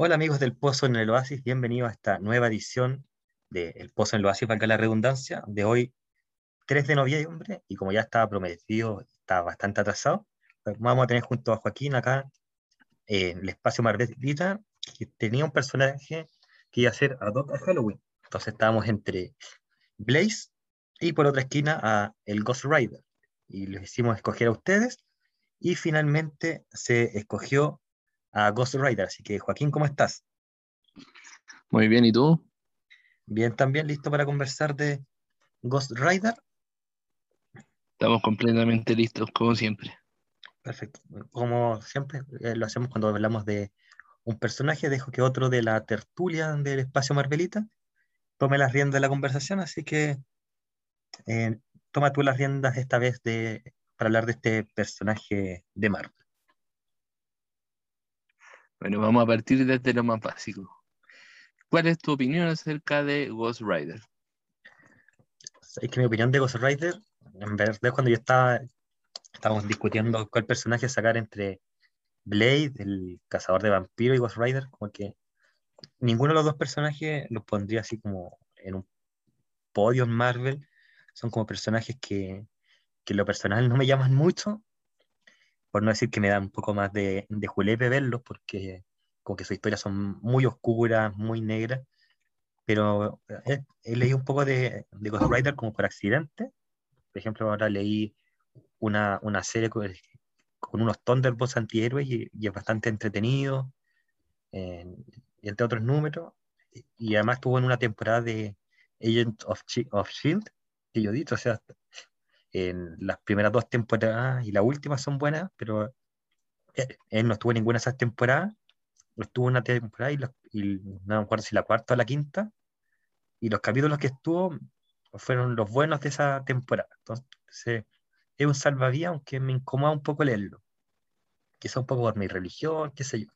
Hola amigos del Pozo en el Oasis, bienvenidos a esta nueva edición de El Pozo en el Oasis, valga la redundancia, de hoy 3 de noviembre, y como ya estaba prometido, está bastante atrasado, pues vamos a tener junto a Joaquín acá eh, el espacio Marvelita, que tenía un personaje que iba a ser ad hoc a Halloween. Entonces estábamos entre Blaze y por otra esquina a el Ghost Rider, y les hicimos escoger a ustedes, y finalmente se escogió a Ghost Rider. Así que, Joaquín, ¿cómo estás? Muy bien, ¿y tú? Bien, también listo para conversar de Ghost Rider. Estamos completamente listos, como siempre. Perfecto. Como siempre eh, lo hacemos cuando hablamos de un personaje, dejo que otro de la tertulia del espacio Marvelita tome las riendas de la conversación, así que eh, toma tú las riendas esta vez de, para hablar de este personaje de Marvel. Bueno, vamos a partir desde lo más básico. ¿Cuál es tu opinión acerca de Ghost Rider? Es que mi opinión de Ghost Rider, en verdad, cuando yo estaba, estábamos discutiendo cuál personaje sacar entre Blade, el cazador de vampiros, y Ghost Rider, como que ninguno de los dos personajes los pondría así como en un podio en Marvel. Son como personajes que, que lo personal no me llaman mucho, por no decir que me da un poco más de, de julepe verlos, porque como que sus historias son muy oscuras, muy negras, pero he, he leído un poco de, de, Ghost Rider como por accidente. Por ejemplo, ahora leí una, una serie con, con, unos Thunderbolts antihéroes y, y es bastante entretenido, eh, entre otros números, y además estuvo en una temporada de Agent of, of Shield, que yo dicho, o sea, en las primeras dos temporadas y la última son buenas, pero él no estuvo en ninguna de esas temporadas. Estuvo una temporada y no me acuerdo si la cuarta o la quinta. Y los capítulos que estuvo fueron los buenos de esa temporada. Entonces, es un salvavidas, aunque me incomoda un poco leerlo. Quizá un poco por mi religión, qué sé yo.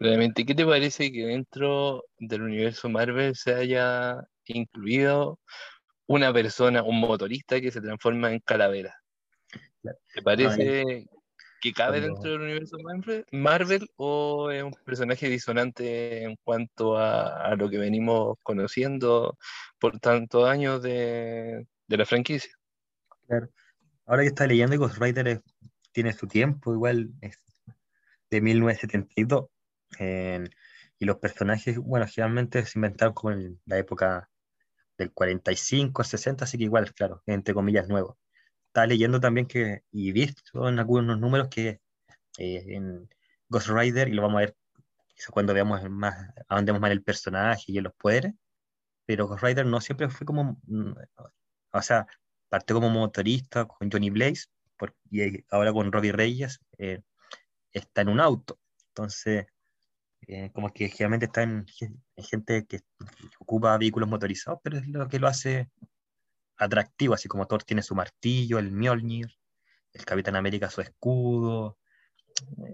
Realmente, ¿qué te parece que dentro del universo Marvel se haya incluido una persona, un motorista que se transforma en calavera. ¿Te parece que cabe Cuando... dentro del universo Marvel o es un personaje disonante en cuanto a, a lo que venimos conociendo por tantos años de, de, la franquicia? Claro. Ahora que está leyendo Ghost Rider es, tiene su tiempo, igual es de 1972. Eh, y los personajes, bueno, generalmente se inventaron como en la época del 45 al 60, así que igual, claro, entre comillas, nuevo. Estaba leyendo también que, y visto en algunos números que eh, en Ghost Rider, y lo vamos a ver cuando veamos más, a dónde vamos más el personaje y en los poderes, pero Ghost Rider no siempre fue como, mm, o sea, partió como motorista con Johnny Blaze, y ahora con Robbie Reyes eh, está en un auto. Entonces, eh, como que generalmente está en, en, gente que ocupa vehículos motorizados, pero es lo que lo hace atractivo, así como Thor tiene su martillo, el Mjolnir, el Capitán América su escudo,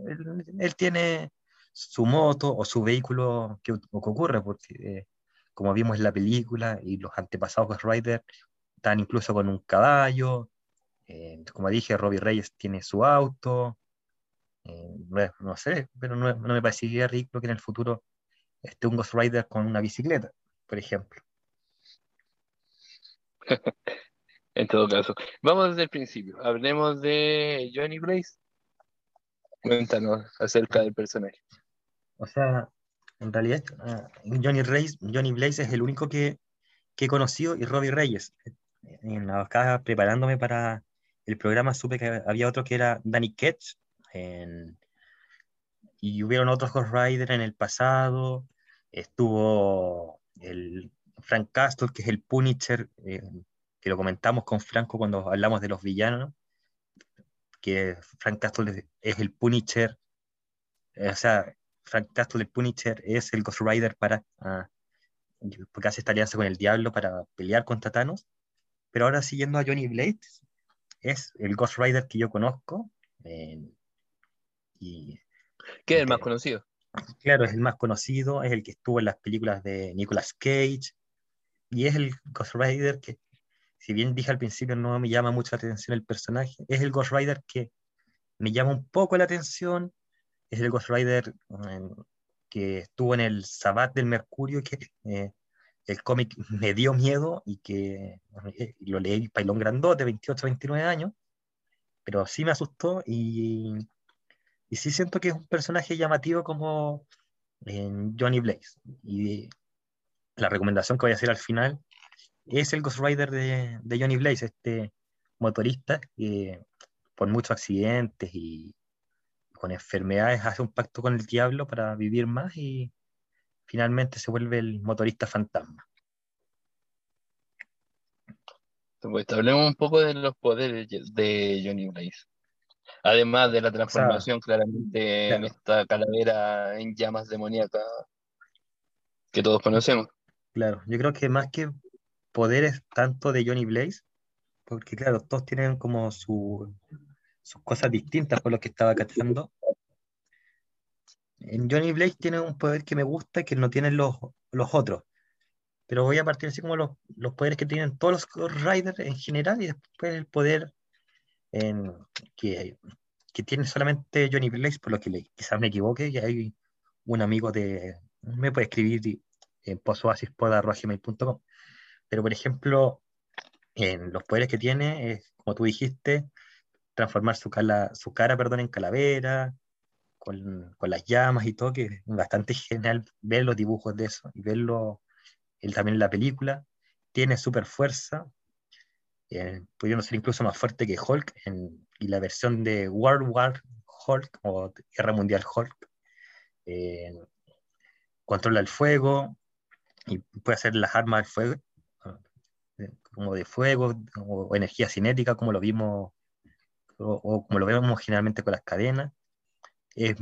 él, él tiene su moto o su vehículo que, que ocurre, porque eh, como vimos en la película y los antepasados de Rider están incluso con un caballo, eh, como dije, Robbie Reyes tiene su auto, eh, no sé, pero no, no, me parecería ridículo que en el futuro esté un Ghost Rider con una bicicleta, por ejemplo. en todo caso, vamos desde el principio. Hablemos de Johnny Blaze. Cuéntanos acerca del personaje. O sea, en realidad, uh, Johnny, Reyes, Johnny Blaze es el único que, que he conocido y Robbie Reyes. En la acá preparándome para el programa supe que había otro que era Danny Ketch, en, y hubieron otros Ghost Rider en el pasado. Estuvo el Frank Castle, que es el Punisher, eh, que lo comentamos con Franco cuando hablamos de los villanos, que Frank Castle es el Punisher, eh, o sea, Frank Castle, el Punisher, es el Ghost Rider para, ah, porque hace esta alianza con el diablo para pelear contra Thanos. Pero ahora siguiendo a Johnny Blade, es el Ghost Rider que yo conozco. Eh, y, ¿Qué es el más conocido? Claro, es el más conocido, es el que estuvo en las películas de Nicolas Cage, y es el Ghost Rider que, si bien dije al principio no me llama mucho la atención el personaje, es el Ghost Rider que me llama un poco la atención es el Ghost Rider que estuvo en el Sabbat del Mercurio, que eh, el cómic me dio miedo y que eh, lo leí Pailón Grandote, 28, 29 años, pero sí me asustó y, y sí siento que es un personaje llamativo como Johnny Blaze. Y la recomendación que voy a hacer al final es el Ghost Rider de, de Johnny Blaze, este motorista que por muchos accidentes y con enfermedades hace un pacto con el diablo para vivir más y finalmente se vuelve el motorista fantasma. Pues hablemos un poco de los poderes de Johnny Blaze. Además de la transformación claramente en esta calavera en llamas demoníacas que todos conocemos. Claro, yo creo que más que poderes tanto de Johnny Blaze, porque claro, todos tienen como sus cosas distintas por lo que estaba cachando. En Johnny Blaze tiene un poder que me gusta y que no tienen los, los otros. Pero voy a partir así como los, los poderes que tienen todos los Riders en general y después el poder en, que, que tiene solamente Johnny Blaze, por lo que le, quizás me equivoque, y hay un amigo de, me puede escribir en pozoasispoda.com. Pero por ejemplo, en los poderes que tiene, es, como tú dijiste, transformar su, su cara perdón, en calavera, con, con, las llamas y todo, que es bastante genial ver los dibujos de eso y verlo él también en la película. Tiene super fuerza, eh, pudiendo ser incluso más fuerte que Hulk, en, y la versión de World War Hulk o Guerra Mundial Hulk. Eh, controla el fuego y puede hacer las armas del fuego, eh, como de fuego o, energía cinética, como lo vimos o, como lo vemos generalmente con las cadenas. Es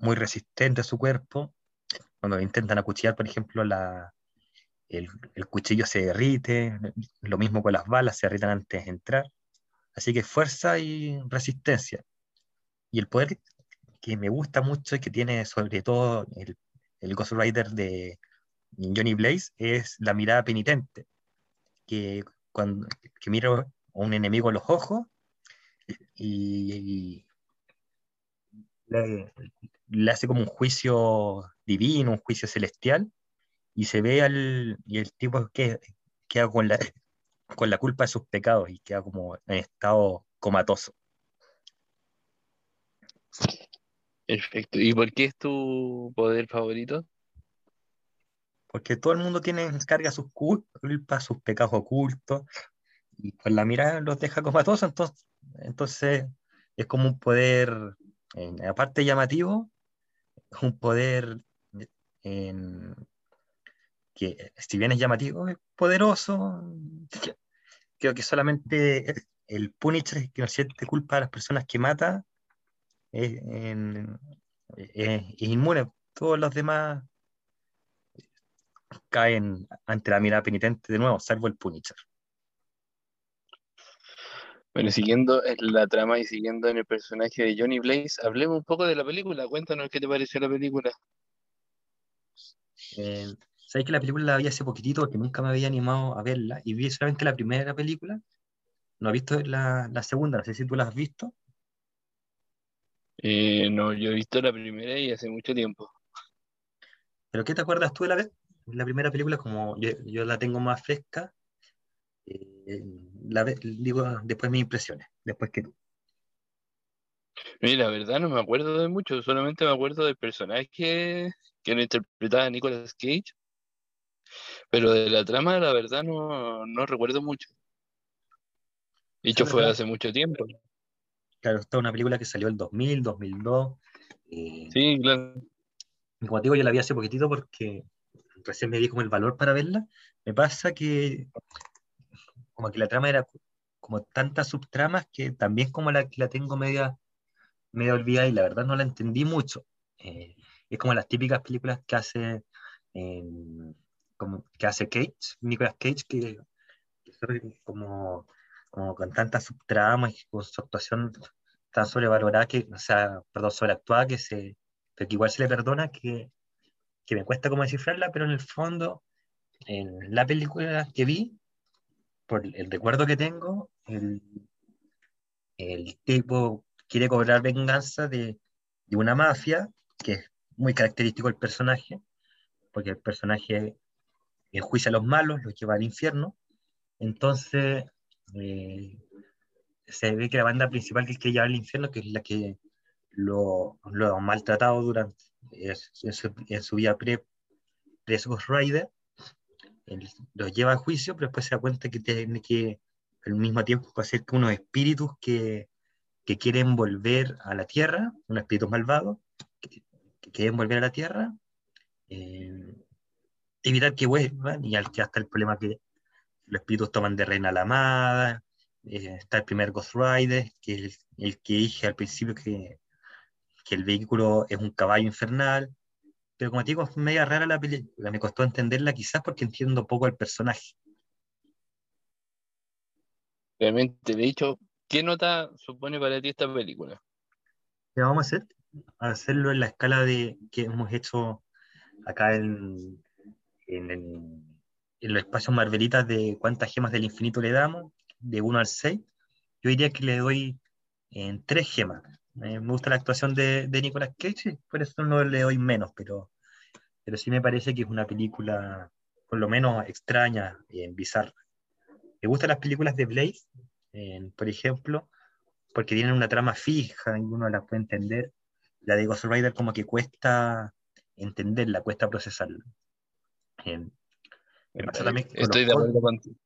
muy resistente a su cuerpo. Cuando intentan acuchillar, por ejemplo, la, el, cuchillo se derrite, lo mismo con las balas, se derriten antes de entrar. Así que fuerza y resistencia. Y el poder que me gusta mucho y que tiene sobre todo el, Ghost Rider de Johnny Blaze es la mirada penitente, que, cuando, que mira a un enemigo a los ojos y, le, hace como un juicio divino, un juicio celestial, y se ve al y el tipo que queda con la, con la culpa de sus pecados y queda como en estado comatoso. Perfecto. ¿Y por qué es tu poder favorito? Porque todo el mundo tiene, carga sus culpas, sus pecados ocultos, y con la mirada los deja comatosos, entonces, entonces es como un poder, aparte llamativo, un poder en, que si bien es llamativo, es poderoso. Creo que solamente el Punisher que no siente culpa a las personas que mata es, inmune. Todos los demás caen ante la mirada penitente de nuevo, salvo el Punisher. Bueno, siguiendo en la trama y siguiendo en el personaje de Johnny Blaze, hablemos un poco de la película. Cuéntanos qué te pareció la película. Eh, Sabes que la película la vi hace poquitito porque nunca me había animado a verla y vi solamente la primera película. No he visto la, la segunda, no sé si tú la has visto. Eh, no, yo he visto la primera y hace mucho tiempo. ¿Pero qué te acuerdas tú de la, vez? la primera película? Como yo, yo la tengo más fresca, eh, la, digo después mis impresiones, después que tú. Mira, la verdad no me acuerdo de mucho, solamente me acuerdo del personaje que lo interpretaba Nicolas Cage pero de la trama, la verdad, no, no recuerdo mucho. Dicho fue hace mucho tiempo. Claro, esta es una película que salió el 2000, 2002. Eh, sí, claro. Como digo, yo la vi hace poquitito porque recién me di como el valor para verla. Me pasa que como que la trama era como tantas subtramas que también como la que la tengo media, media olvidada y la verdad no la entendí mucho. Eh, es como las típicas películas que hace como que hace Cage, Nicolas Cage, que, como, como con tantas subtramas y con su actuación tan sobrevalorada, que, o sea, perdón, sobreactuada, que, se, pero que igual se le perdona, que, que me cuesta como descifrarla, pero en el fondo, en la película que vi, por el recuerdo que tengo, el, el tipo quiere cobrar venganza de, de una mafia, que es muy característico del personaje, porque el personaje enjuicia a los malos, los lleva al infierno. Entonces, eh, se ve que la banda principal que quiere llevar al infierno, que es la que lo, lo ha maltratado durante en su, en su vida pre, pre Rider, lo lleva a juicio, pero después se da cuenta que tiene que al mismo tiempo hacer que unos espíritus que, que quieren volver a la tierra, unos espíritus malvados, que, quieren volver a la tierra, eh, evitar que vuelvan, y ya está el problema que los espíritus toman de reina la amada, eh, está el primer Ghost Rider, que es el, que dije al principio que, que, el vehículo es un caballo infernal, pero como te digo, es media rara la película, me costó entenderla quizás porque entiendo poco el personaje. Realmente, de hecho, ¿qué nota supone para ti esta película? ¿Qué vamos a hacer? A hacerlo en la escala de que hemos hecho acá en, en, en los espacios Marvelitas de cuántas gemas del infinito le damos, de 1 al 6. Yo diría que le doy en 3 gemas. me gusta la actuación de, de Nicolas Cage, por eso no le doy menos, pero, pero sí me parece que es una película, por lo menos extraña, y bizarra. Me gustan las películas de Blade, por ejemplo, porque tienen una trama fija y uno la puede entender. La de Ghost Rider como que cuesta entenderla, cuesta procesarla. Estoy de acuerdo contigo.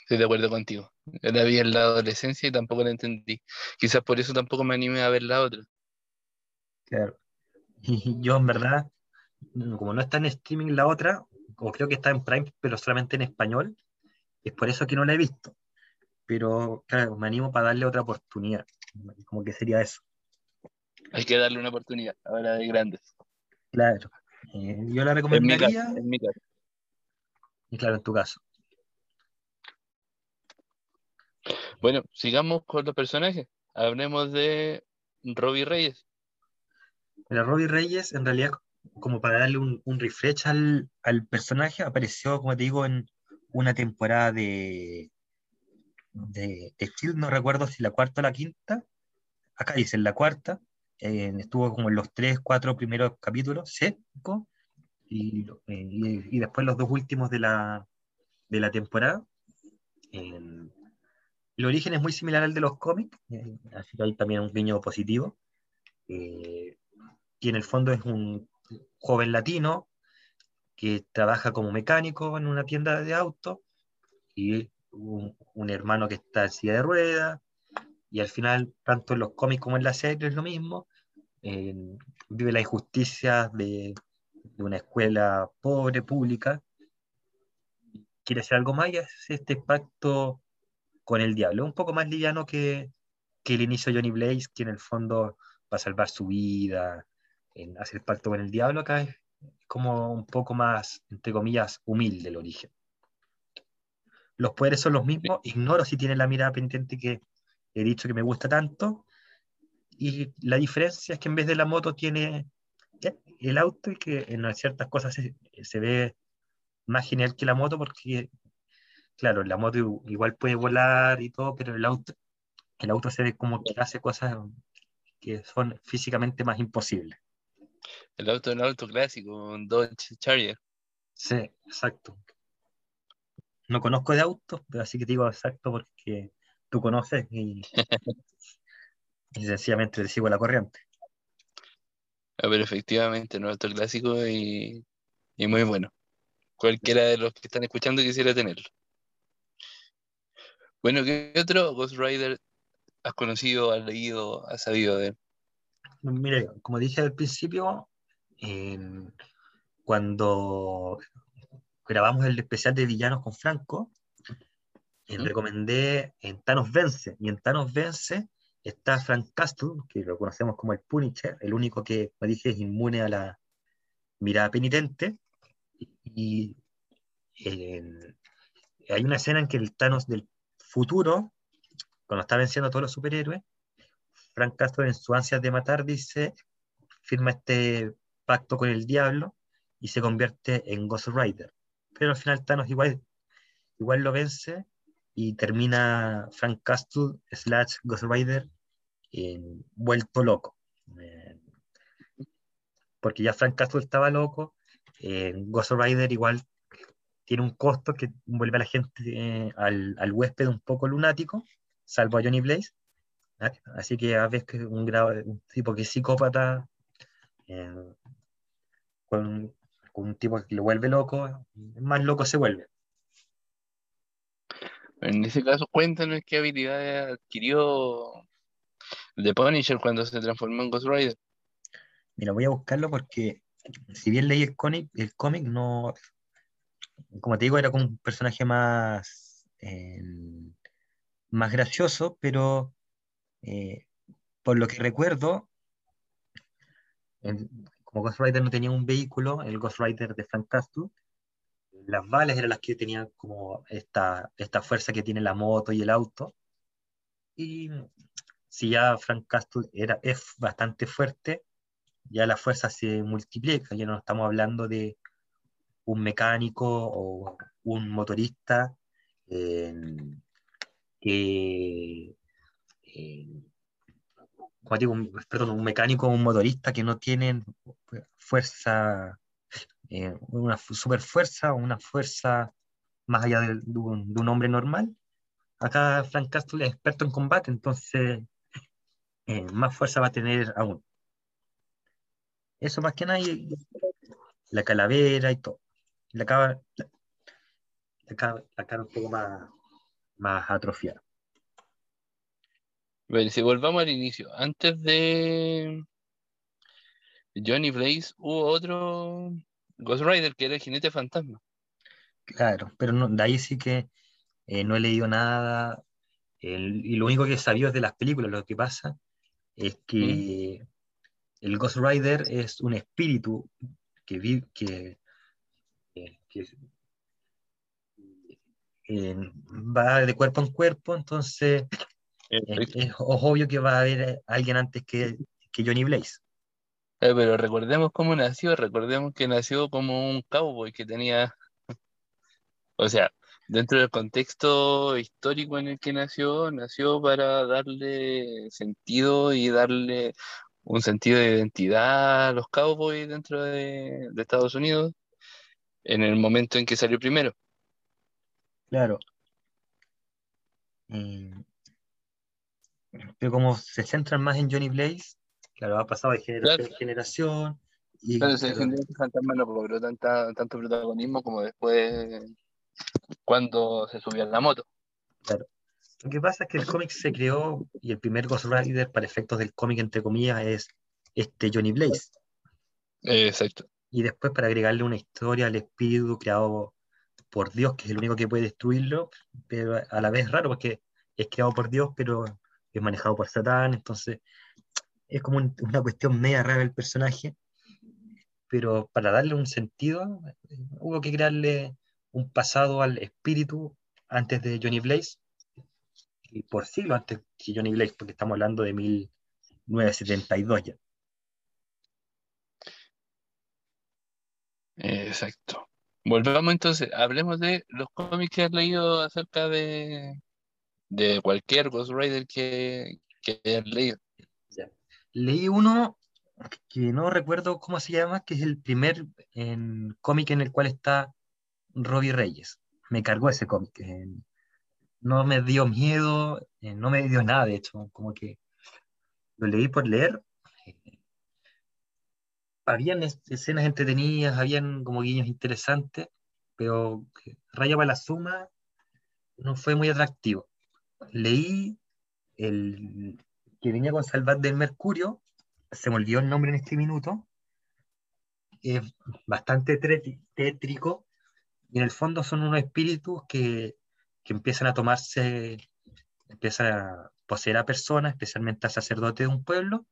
Estoy de acuerdo contigo. Yo la vi en la adolescencia y tampoco la entendí. Quizás por eso tampoco me animé a ver la otra. Claro. Y yo en verdad, como no está en streaming la otra, o creo que está en Prime, pero solamente en español, es por eso que no la he visto. Pero claro, me animo para darle otra oportunidad. Como que sería eso. Hay que darle una oportunidad, ahora de grandes. Claro. Eh, yo la recomendaría. En mi, caso, Y claro, en tu caso. Bueno, sigamos con los personajes. Hablemos de Robbie Reyes. La Robbie Reyes, en realidad, como para darle un, un refresh al, al, personaje, apareció, como te digo, en, una temporada de, de, no recuerdo si la cuarta o la quinta, acá dice la cuarta, eh, estuvo como en los tres, cuatro primeros capítulos, cinco, y, eh, y, después los dos últimos de la, de la temporada. el origen es muy similar al de los cómics, eh, así que hay también un guiño positivo. y en el fondo es un joven latino que trabaja como mecánico en una tienda de autos y un, un, hermano que está en silla de ruedas y al final, tanto en los cómics como en la serie es lo mismo, eh, vive la injusticia de, de, una escuela pobre, pública, quiere hacer algo más y hace este pacto con el diablo, un poco más liviano que, que el inicio de Johnny Blaze, que en el fondo va a salvar su vida, en hacer pacto con el diablo, acá es como un poco más, entre comillas, humilde el origen. Los poderes son los mismos, ignoro si tiene la mirada pendiente que he dicho que me gusta tanto, y la diferencia es que en vez de la moto tiene el auto y que en ciertas cosas se, se ve más genial que la moto porque, claro, la moto igual puede volar y todo, pero el auto, el auto se ve como que hace cosas que son físicamente más imposibles. El auto es un auto clásico, un Dodge Charger. Sí, exacto. No conozco de autos, pero así que te digo exacto porque tú conoces y, y sencillamente te sigo la corriente. Ah, pero efectivamente, auto clásico y, y muy bueno. Cualquiera de los que están escuchando quisiera tenerlo. Bueno, ¿qué otro Ghost Rider has conocido, has leído, has sabido de él? Mire, como dije al principio, cuando grabamos el especial de villanos con Franco, recomendé en Thanos Vence, y en Thanos Vence está Frank Castle, que lo conocemos como el Punisher, el único que, me dije, es inmune a la mirada penitente, y hay una escena en que el Thanos del futuro, cuando está venciendo a todos los superhéroes, Frank Castle en su ansias de matar dice, firma este pacto con el diablo y se convierte en Ghost Rider. Pero al final Thanos igual, igual lo vence y termina Frank Castle slash Ghost Rider vuelto loco. porque ya Frank Castle estaba loco, eh, Ghost Rider igual tiene un costo que vuelve a la gente, eh, al, al, huésped un poco lunático, salvo a Johnny Blaze. Así que a veces un, un tipo que es psicópata, eh, con, con, un tipo que lo vuelve loco, más loco se vuelve. En ese caso, cuéntanos qué habilidad adquirió The Punisher cuando se transformó en Ghost Rider. Mira, voy a buscarlo porque si bien leí el cómic, el cómic no, como te digo, era como un personaje más, eh, más gracioso, pero eh, por lo que recuerdo, como Ghost Rider no tenía un vehículo, el Ghost Rider de Frank Castle, las balas eran las que tenían como esta, esta fuerza que tiene la moto y el auto. Y si ya Frank Castle era, es bastante fuerte, ya la fuerza se multiplica, ya no estamos hablando de un mecánico o un motorista eh, que, eh, digo, un, perdón, un mecánico o un motorista que no tienen fuerza, eh, una super fuerza o una fuerza más allá de, de, un, de, un, hombre normal. Acá Frank Castle es experto en combate, entonces más fuerza va a tener aún. Eso más que nada, la calavera y todo. La cara, la, cara, la cara un poco más, más atrofiada. Bueno, si volvamos al inicio, antes de Johnny Blaze hubo otro Ghost Rider que era el jinete fantasma. Claro, pero no, de ahí sí que eh, no he leído nada el, y lo único que he sabido es de las películas. Lo que pasa es que ¿Mm? el Ghost Rider es un espíritu que, vive, que, que eh, va de cuerpo en cuerpo, entonces es, es, obvio que va a haber alguien antes que, que Johnny Blaze. Eh, pero recordemos cómo nació, recordemos que nació como un cowboy que tenía, o sea, dentro del contexto histórico en el que nació, nació para darle sentido y darle un sentido de identidad a los cowboys dentro de, de Estados Unidos en el momento en que salió primero. Claro. Pero como se centran más en Johnny Blaze, claro, ha pasado de generación claro. en generación. Y, pero se claro. fantasma no logró tanta, tanto protagonismo como después cuando se subió en la moto. Claro. Lo que pasa es que el cómic se creó y el primer Ghost Rider para efectos del cómic, entre comillas, es este Johnny Blaze. Exacto. Y después para agregarle una historia al espíritu creado por Dios, que es el único que puede destruirlo, pero a la vez raro porque es creado por Dios, pero es manejado por Satán, entonces es como un, una cuestión media rara el personaje, pero para darle un sentido hubo que crearle un pasado al espíritu antes de Johnny Blaze, y por siglo antes que Johnny Blaze, porque estamos hablando de 1972 ya. Exacto. Volvamos entonces, hablemos de los cómics que has leído acerca de, de cualquier Ghost Rider que, que hayas leído. Leí uno que no recuerdo cómo se llama, que es el primer cómic en el cual está Robbie Reyes. Me cargó ese cómic. No me dio miedo, no me dio nada, de hecho, como que lo leí por leer. Eh, habían escenas entretenidas, habían como guiños interesantes, pero Raya para la Suma no fue muy atractivo. Leí el que venía con Salvat del Mercurio, se me olvidó el nombre en este minuto, es bastante tétrico, y en el fondo son unos espíritus que, que empiezan a tomarse, empiezan a poseer a personas, especialmente a sacerdotes de un pueblo,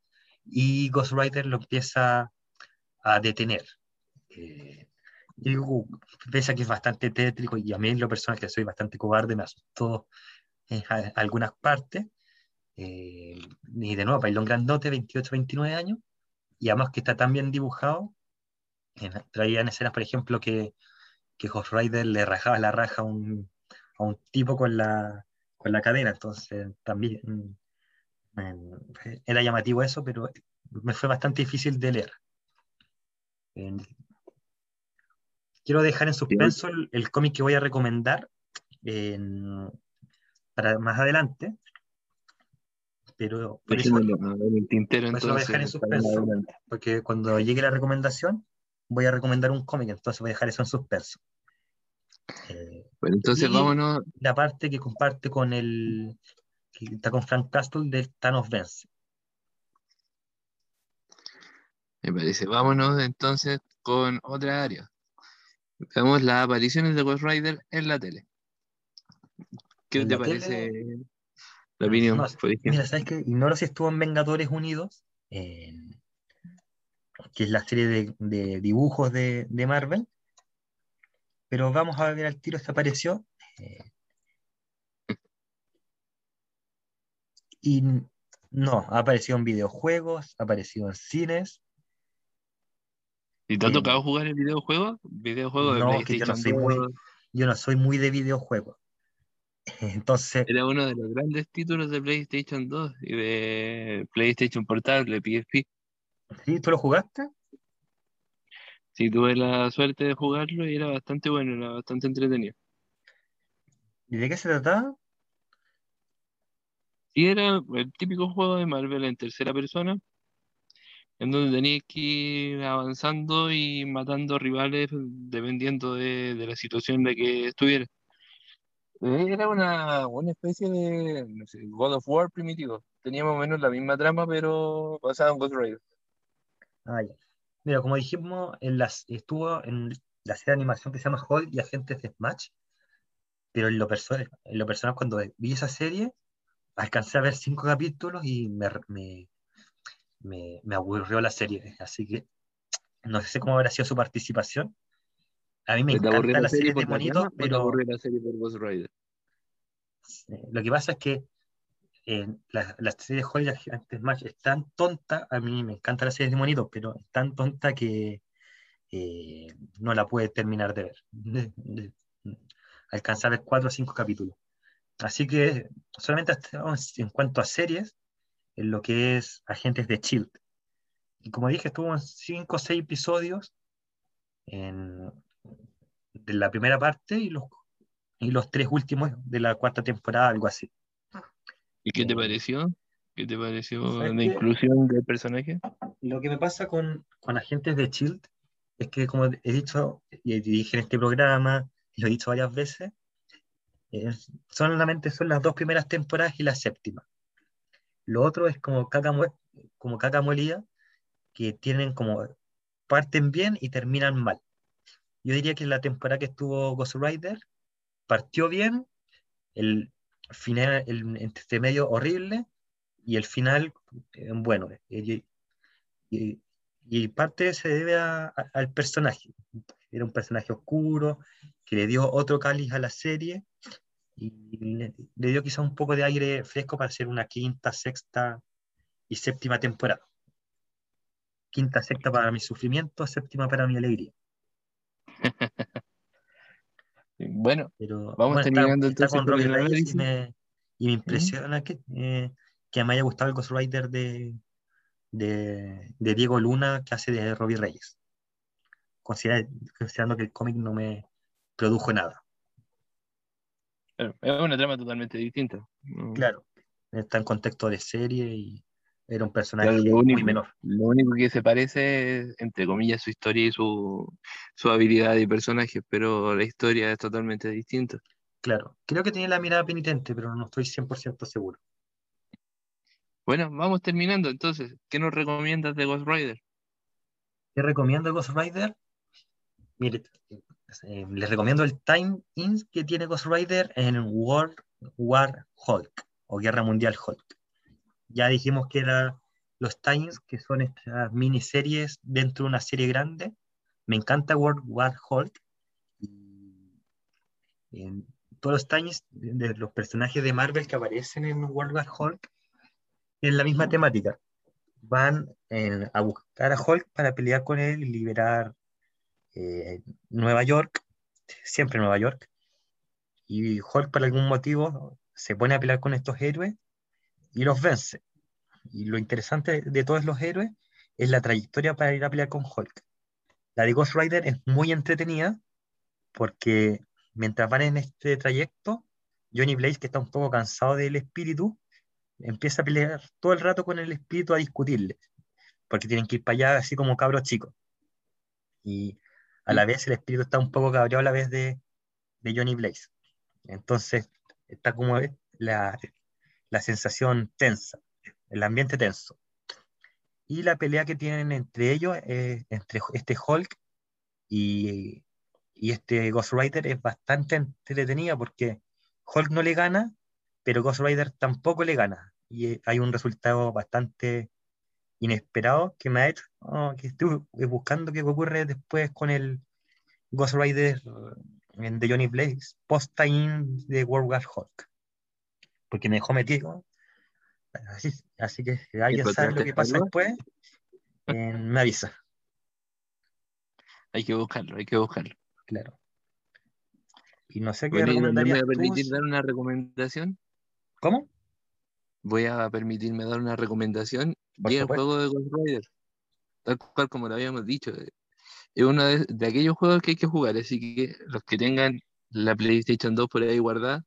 y Ghost Rider lo empieza a detener. Eh, digo, pese a que es bastante tétrico y a mí lo personal que soy bastante cobarde, me asustó en algunas partes. Eh, y de nuevo, Pailón Grandote, 28, 29 años, y además que está tan bien dibujado, eh, traían escenas, por ejemplo, que, que Ghost Rider le rajaba la raja a un, a un tipo con la, con la cadena, entonces también mm, era llamativo eso, pero me fue bastante difícil de leer. quiero dejar en suspenso el, cómic que voy a recomendar para más adelante. Pero por eso, el tintero, entonces, voy a dejar en suspenso. Porque cuando llegue la recomendación, voy a recomendar un cómic, entonces voy a dejar eso en suspenso. Eh, bueno, entonces vámonos. La parte que comparte con el. que está con Frank Castle de Thanos Vence. Me parece. Vámonos entonces con otra área. Veamos las apariciones de Ghost Rider en la tele. ¿Qué te parece la opinión? mira, ¿sabes qué? Ignoro si estuvo en Vengadores Unidos, que es la serie de, dibujos de, Marvel, pero vamos a ver al tiro si apareció. Eh, y no, ha aparecido en videojuegos, ha aparecido en cines, ¿Y te ha tocado jugar el videojuego? ¿Videojuego de no, PlayStation yo no, soy muy, yo no soy muy de videojuegos. Entonces. Era uno de los grandes títulos de PlayStation 2 y de PlayStation Portable, PSP. ¿Sí? ¿Tú lo jugaste? Sí, tuve la suerte de jugarlo y era bastante bueno, era bastante entretenido. ¿Y de qué se trataba? Sí, era el típico juego de Marvel en tercera persona, en donde tenías que ir avanzando y matando rivales dependiendo de, la situación en la que estuviera. Eh, era una, una especie de God of War primitivo. Tenía más o menos la misma trama, pero basada en Ghost Rider. Ah, Mira, como dijimos, en las, estuvo en la serie de animación que se llama Hulk y Agentes de Smash, pero en lo, personal, en lo personal, cuando vi esa serie, alcancé a ver cinco capítulos y me, me, aburrió la serie, así que no sé cómo habrá sido su participación. A mí me encanta la, serie, de monitos, pero... la serie por Ghost Rider? Lo que pasa es que eh, la, la, serie de Joy antes más es tan tonta, a mí me encanta la serie de monitos, pero es tan tonta que eh, no la puede terminar de ver. alcanzar a ver cuatro o cinco capítulos. Así que solamente en cuanto a series, en lo que es Agentes de Shield. Y como dije, estuvo en cinco o seis episodios en, de la primera parte y los, y los tres últimos de la cuarta temporada, algo así. ¿Y qué te eh, pareció? ¿Qué te pareció la inclusión del personaje? Lo que me pasa con, con Agentes de Shield es que, como he dicho y dije en este programa, y lo he dicho varias veces, eh, solamente son las dos primeras temporadas y la séptima. Lo otro es como caca, como caca molida, que tienen como parten bien y terminan mal. Yo diría que la temporada que estuvo Ghost Rider partió bien, el final, el entre medio horrible y el final eh, bueno. Y, y, parte se debe al personaje. Era un personaje oscuro que le dio otro cáliz a la serie y le, dio quizá un poco de aire fresco para hacer una quinta, sexta y séptima temporada. Quinta, sexta para mi sufrimiento, séptima para mi alegría. Bueno, Pero, vamos terminando entonces con Robbie Reyes y me, y me impresiona que, eh, que me haya gustado el Ghost Rider de, de, de, Diego Luna que hace de Robbie Reyes. considerando que el cómic no me produjo nada es una trama totalmente distinta. Claro, está en contexto de serie y era un personaje muy menor. Lo único que se parece es, entre comillas, su historia y su, su habilidad y personaje, pero la historia es totalmente distinta. Claro, creo que tiene la mirada penitente, pero no estoy 100% seguro. Bueno, vamos terminando entonces. ¿Qué nos recomiendas de Ghost Rider? ¿Qué recomiendo de Ghost Rider? Mire, eh, les recomiendo el Time In que tiene Ghost Rider en World War Hulk o Guerra Mundial Hulk. Ya dijimos que eran los Times, que son estas miniseries dentro de una serie grande. Me encanta World War Hulk. Y, todos los Times de los personajes de Marvel que aparecen en World War Hulk en la misma temática. Van a buscar a Hulk para pelear con él y liberar eh, Nueva York, siempre Nueva York, y Hulk por algún motivo se pone a pelear con estos héroes y los vence. Y lo interesante de todos los héroes es la trayectoria para ir a pelear con Hulk. La de Ghost Rider es muy entretenida porque mientras van en este trayecto, Johnny Blaze, que está un poco cansado del espíritu, empieza a pelear todo el rato con el espíritu a discutirle, porque tienen que ir para allá así como cabros chicos. Y a la vez el espíritu está un poco cabreado a la vez de, de Johnny Blaze. Entonces está como la, la sensación tensa, el ambiente tenso. Y la pelea que tienen entre ellos, entre este Hulk y, y este Ghost Rider, es bastante entretenida porque Hulk no le gana, pero Ghost Rider tampoco le gana. Y hay un resultado bastante inesperado que me ha hecho oh, que estoy buscando qué ocurre después con el Ghost Rider de Johnny Blaze, post-time de World War Hulk. Porque me dejó metido. Así, así que si alguien sabe lo que pasa después, eh, me avisa. Hay que buscarlo, hay que buscarlo. Claro. Y no sé qué Bueno, ¿me voy a tú? permitir dar una recomendación? ¿Cómo? Voy a permitirme dar una recomendación. Y el juego de Ghost Rider. Tal cual como lo habíamos dicho. eh, Es uno de, de aquellos juegos que hay que jugar. Así que los que tengan la PlayStation 2 por ahí guardada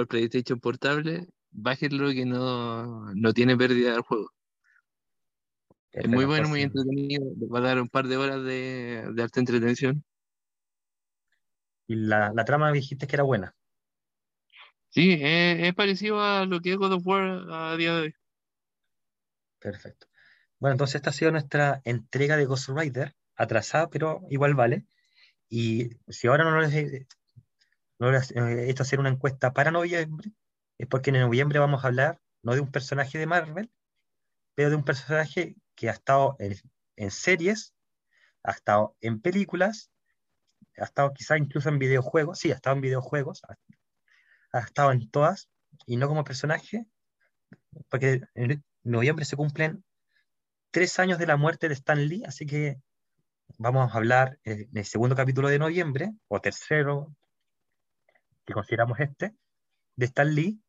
el PlayStation portable, bájenlo que no, no tiene pérdida del juego. Es muy bueno, muy entretenido. Va a dar un par de horas de, de alta entretención. Y la, la trama dijiste que era buena. Sí, es, es parecido a lo que es God of War a día de hoy. Perfecto. Bueno, entonces esta ha sido nuestra entrega de Ghost Rider, atrasada, pero igual vale. Y si ahora no les no hecho hacer una encuesta para noviembre, es porque en noviembre vamos a hablar no de un personaje de Marvel, pero de un personaje que ha estado en, en series, ha estado en películas, ha estado quizá incluso en videojuegos, sí, ha estado en videojuegos, ha, ha estado en todas, y no como personaje, porque en noviembre se cumplen tres años de la muerte de Stan Lee, así que vamos a hablar eh, en el segundo capítulo de noviembre, o tercero, que consideramos este, de Stan Lee,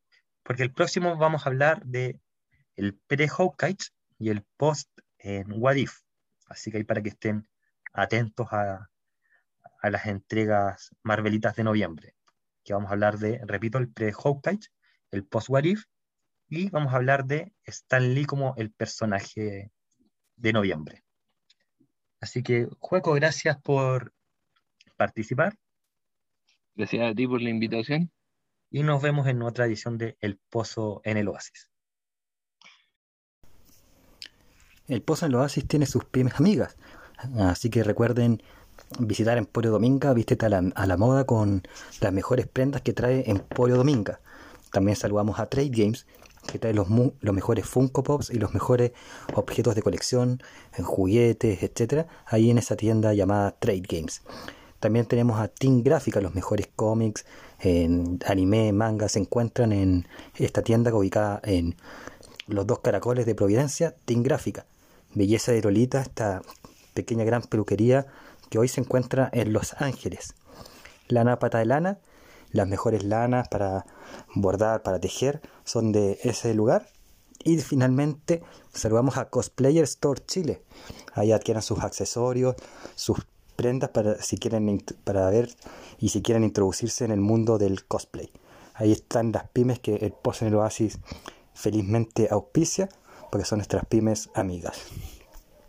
porque el próximo vamos a hablar de el pre-Hawkeye y el post en What If. Así que ahí para que estén atentos a, a las entregas Marvelitas de noviembre, que vamos a hablar de, repito, el pre-Hawkeye, el post-What If, y vamos a hablar de Stan Lee como el personaje de noviembre. Así que, Jueco, gracias por participar Gracias a ti por la invitación. y nos vemos en otra edición de El Pozo en el Oasis. El Pozo en el Oasis tiene sus pymes amigas, así que recuerden visitar Emporio Dominga, vístete a la, a la moda con las mejores prendas que trae Emporio Dominga. También saludamos a Trade Games, que trae los, mu- los mejores Funko Pops y los mejores objetos de colección, en juguetes, etcétera, ahí en esa tienda llamada Trade Games. También tenemos a Team Gráfica, los mejores cómics, en anime, manga, se encuentran en esta tienda ubicada en los dos caracoles de Providencia, Team Gráfica. Belleza de Lolita, esta pequeña gran peluquería que hoy se encuentra en Los Ángeles. Lana Pata de Lana, las mejores lanas para bordar, para tejer, son de ese lugar. Y finalmente saludamos a Cosplayer Store Chile. Ahí adquieran sus accesorios, sus prendas para si quieren para ver y si quieren introducirse en el mundo del cosplay. Ahí están las pymes que el Pozo en el Oasis felizmente auspicia, porque son nuestras pymes amigas.